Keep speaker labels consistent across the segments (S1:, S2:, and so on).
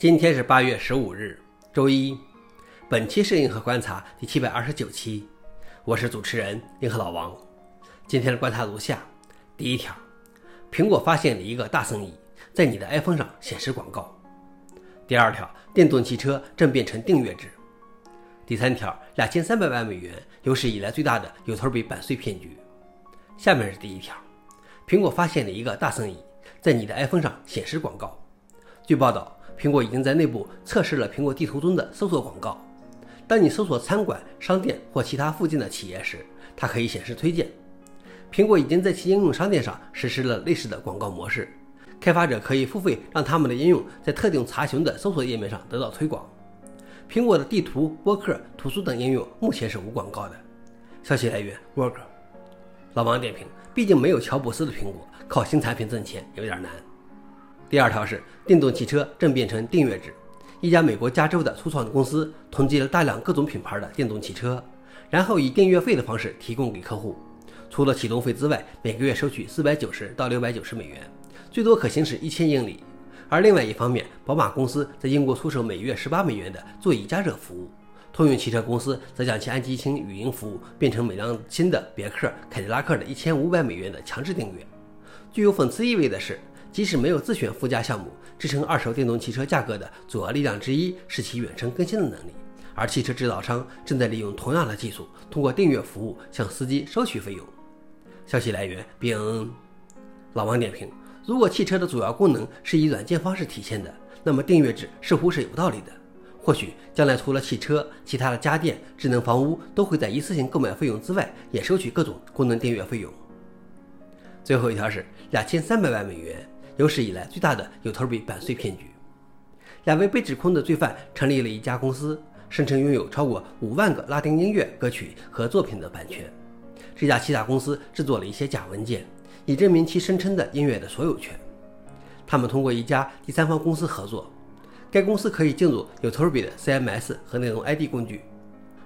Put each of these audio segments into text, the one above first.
S1: 今天是八月十五日，周一。本期是银河观察第七百二十九期，我是主持人银河老王。今天的观察如下：第一条，苹果发现了一个大生意，在你的 iPhone 上显示广告。第二条，电动汽车正变成订阅制。第三条，两千三百万美元有史以来最大的有头比版税骗局。下面是第一条，苹果发现了一个大生意，在你的 iPhone 上显示广告。据报道。苹果已经在内部测试了苹果地图中的搜索广告。当你搜索餐馆、商店或其他附近的企业时，它可以显示推荐。苹果已经在其应用商店上实施了类似的广告模式。开发者可以付费让他们的应用在特定查询的搜索页面上得到推广。苹果的地图、播客、图书等应用目前是无广告的。消息来源：Work。老王点评：毕竟没有乔布斯的苹果，靠新产品挣钱有点难。第二条是电动汽车正变成订阅制。一家美国加州的初创公司统计了大量各种品牌的电动汽车，然后以订阅费的方式提供给客户。除了启动费之外，每个月收取四百九十到六百九十美元，最多可行驶一千英里。而另外一方面，宝马公司在英国出售每月十八美元的座椅加热服务，通用汽车公司则将其安吉星语音服务变成每辆新的别克、凯迪拉克的一千五百美元的强制订阅。具有讽刺意味的是。即使没有自选附加项目，支撑二手电动汽车价格的主要力量之一是其远程更新的能力，而汽车制造商正在利用同样的技术，通过订阅服务向司机收取费用。消息来源：BNN。老王点评：如果汽车的主要功能是以软件方式体现的，那么订阅制似乎是有道理的。或许将来除了汽车，其他的家电、智能房屋都会在一次性购买费用之外，也收取各种功能订阅费用。最后一条是两千三百万美元。有史以来最大的有头比版税骗局，两位被指控的罪犯成立了一家公司，声称拥有超过五万个拉丁音乐歌曲和作品的版权。这家欺诈公司制作了一些假文件，以证明其声称的音乐的所有权。他们通过一家第三方公司合作，该公司可以进入有头比的 CMS 和内容 ID 工具，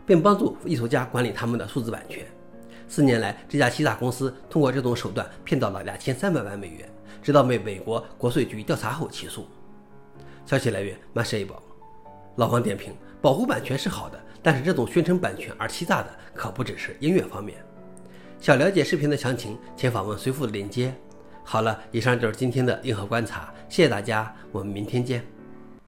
S1: 并帮助艺术家管理他们的数字版权。四年来，这家欺诈公司通过这种手段骗到了两千三百万美元。直到被美国国税局调查后起诉。消息来源：Mashable。老王点评：保护版权是好的，但是这种宣称版权而欺诈的可不只是音乐方面。想了解视频的详情，请访问随附的链接。好了，以上就是今天的硬核观察，谢谢大家，我们明天见。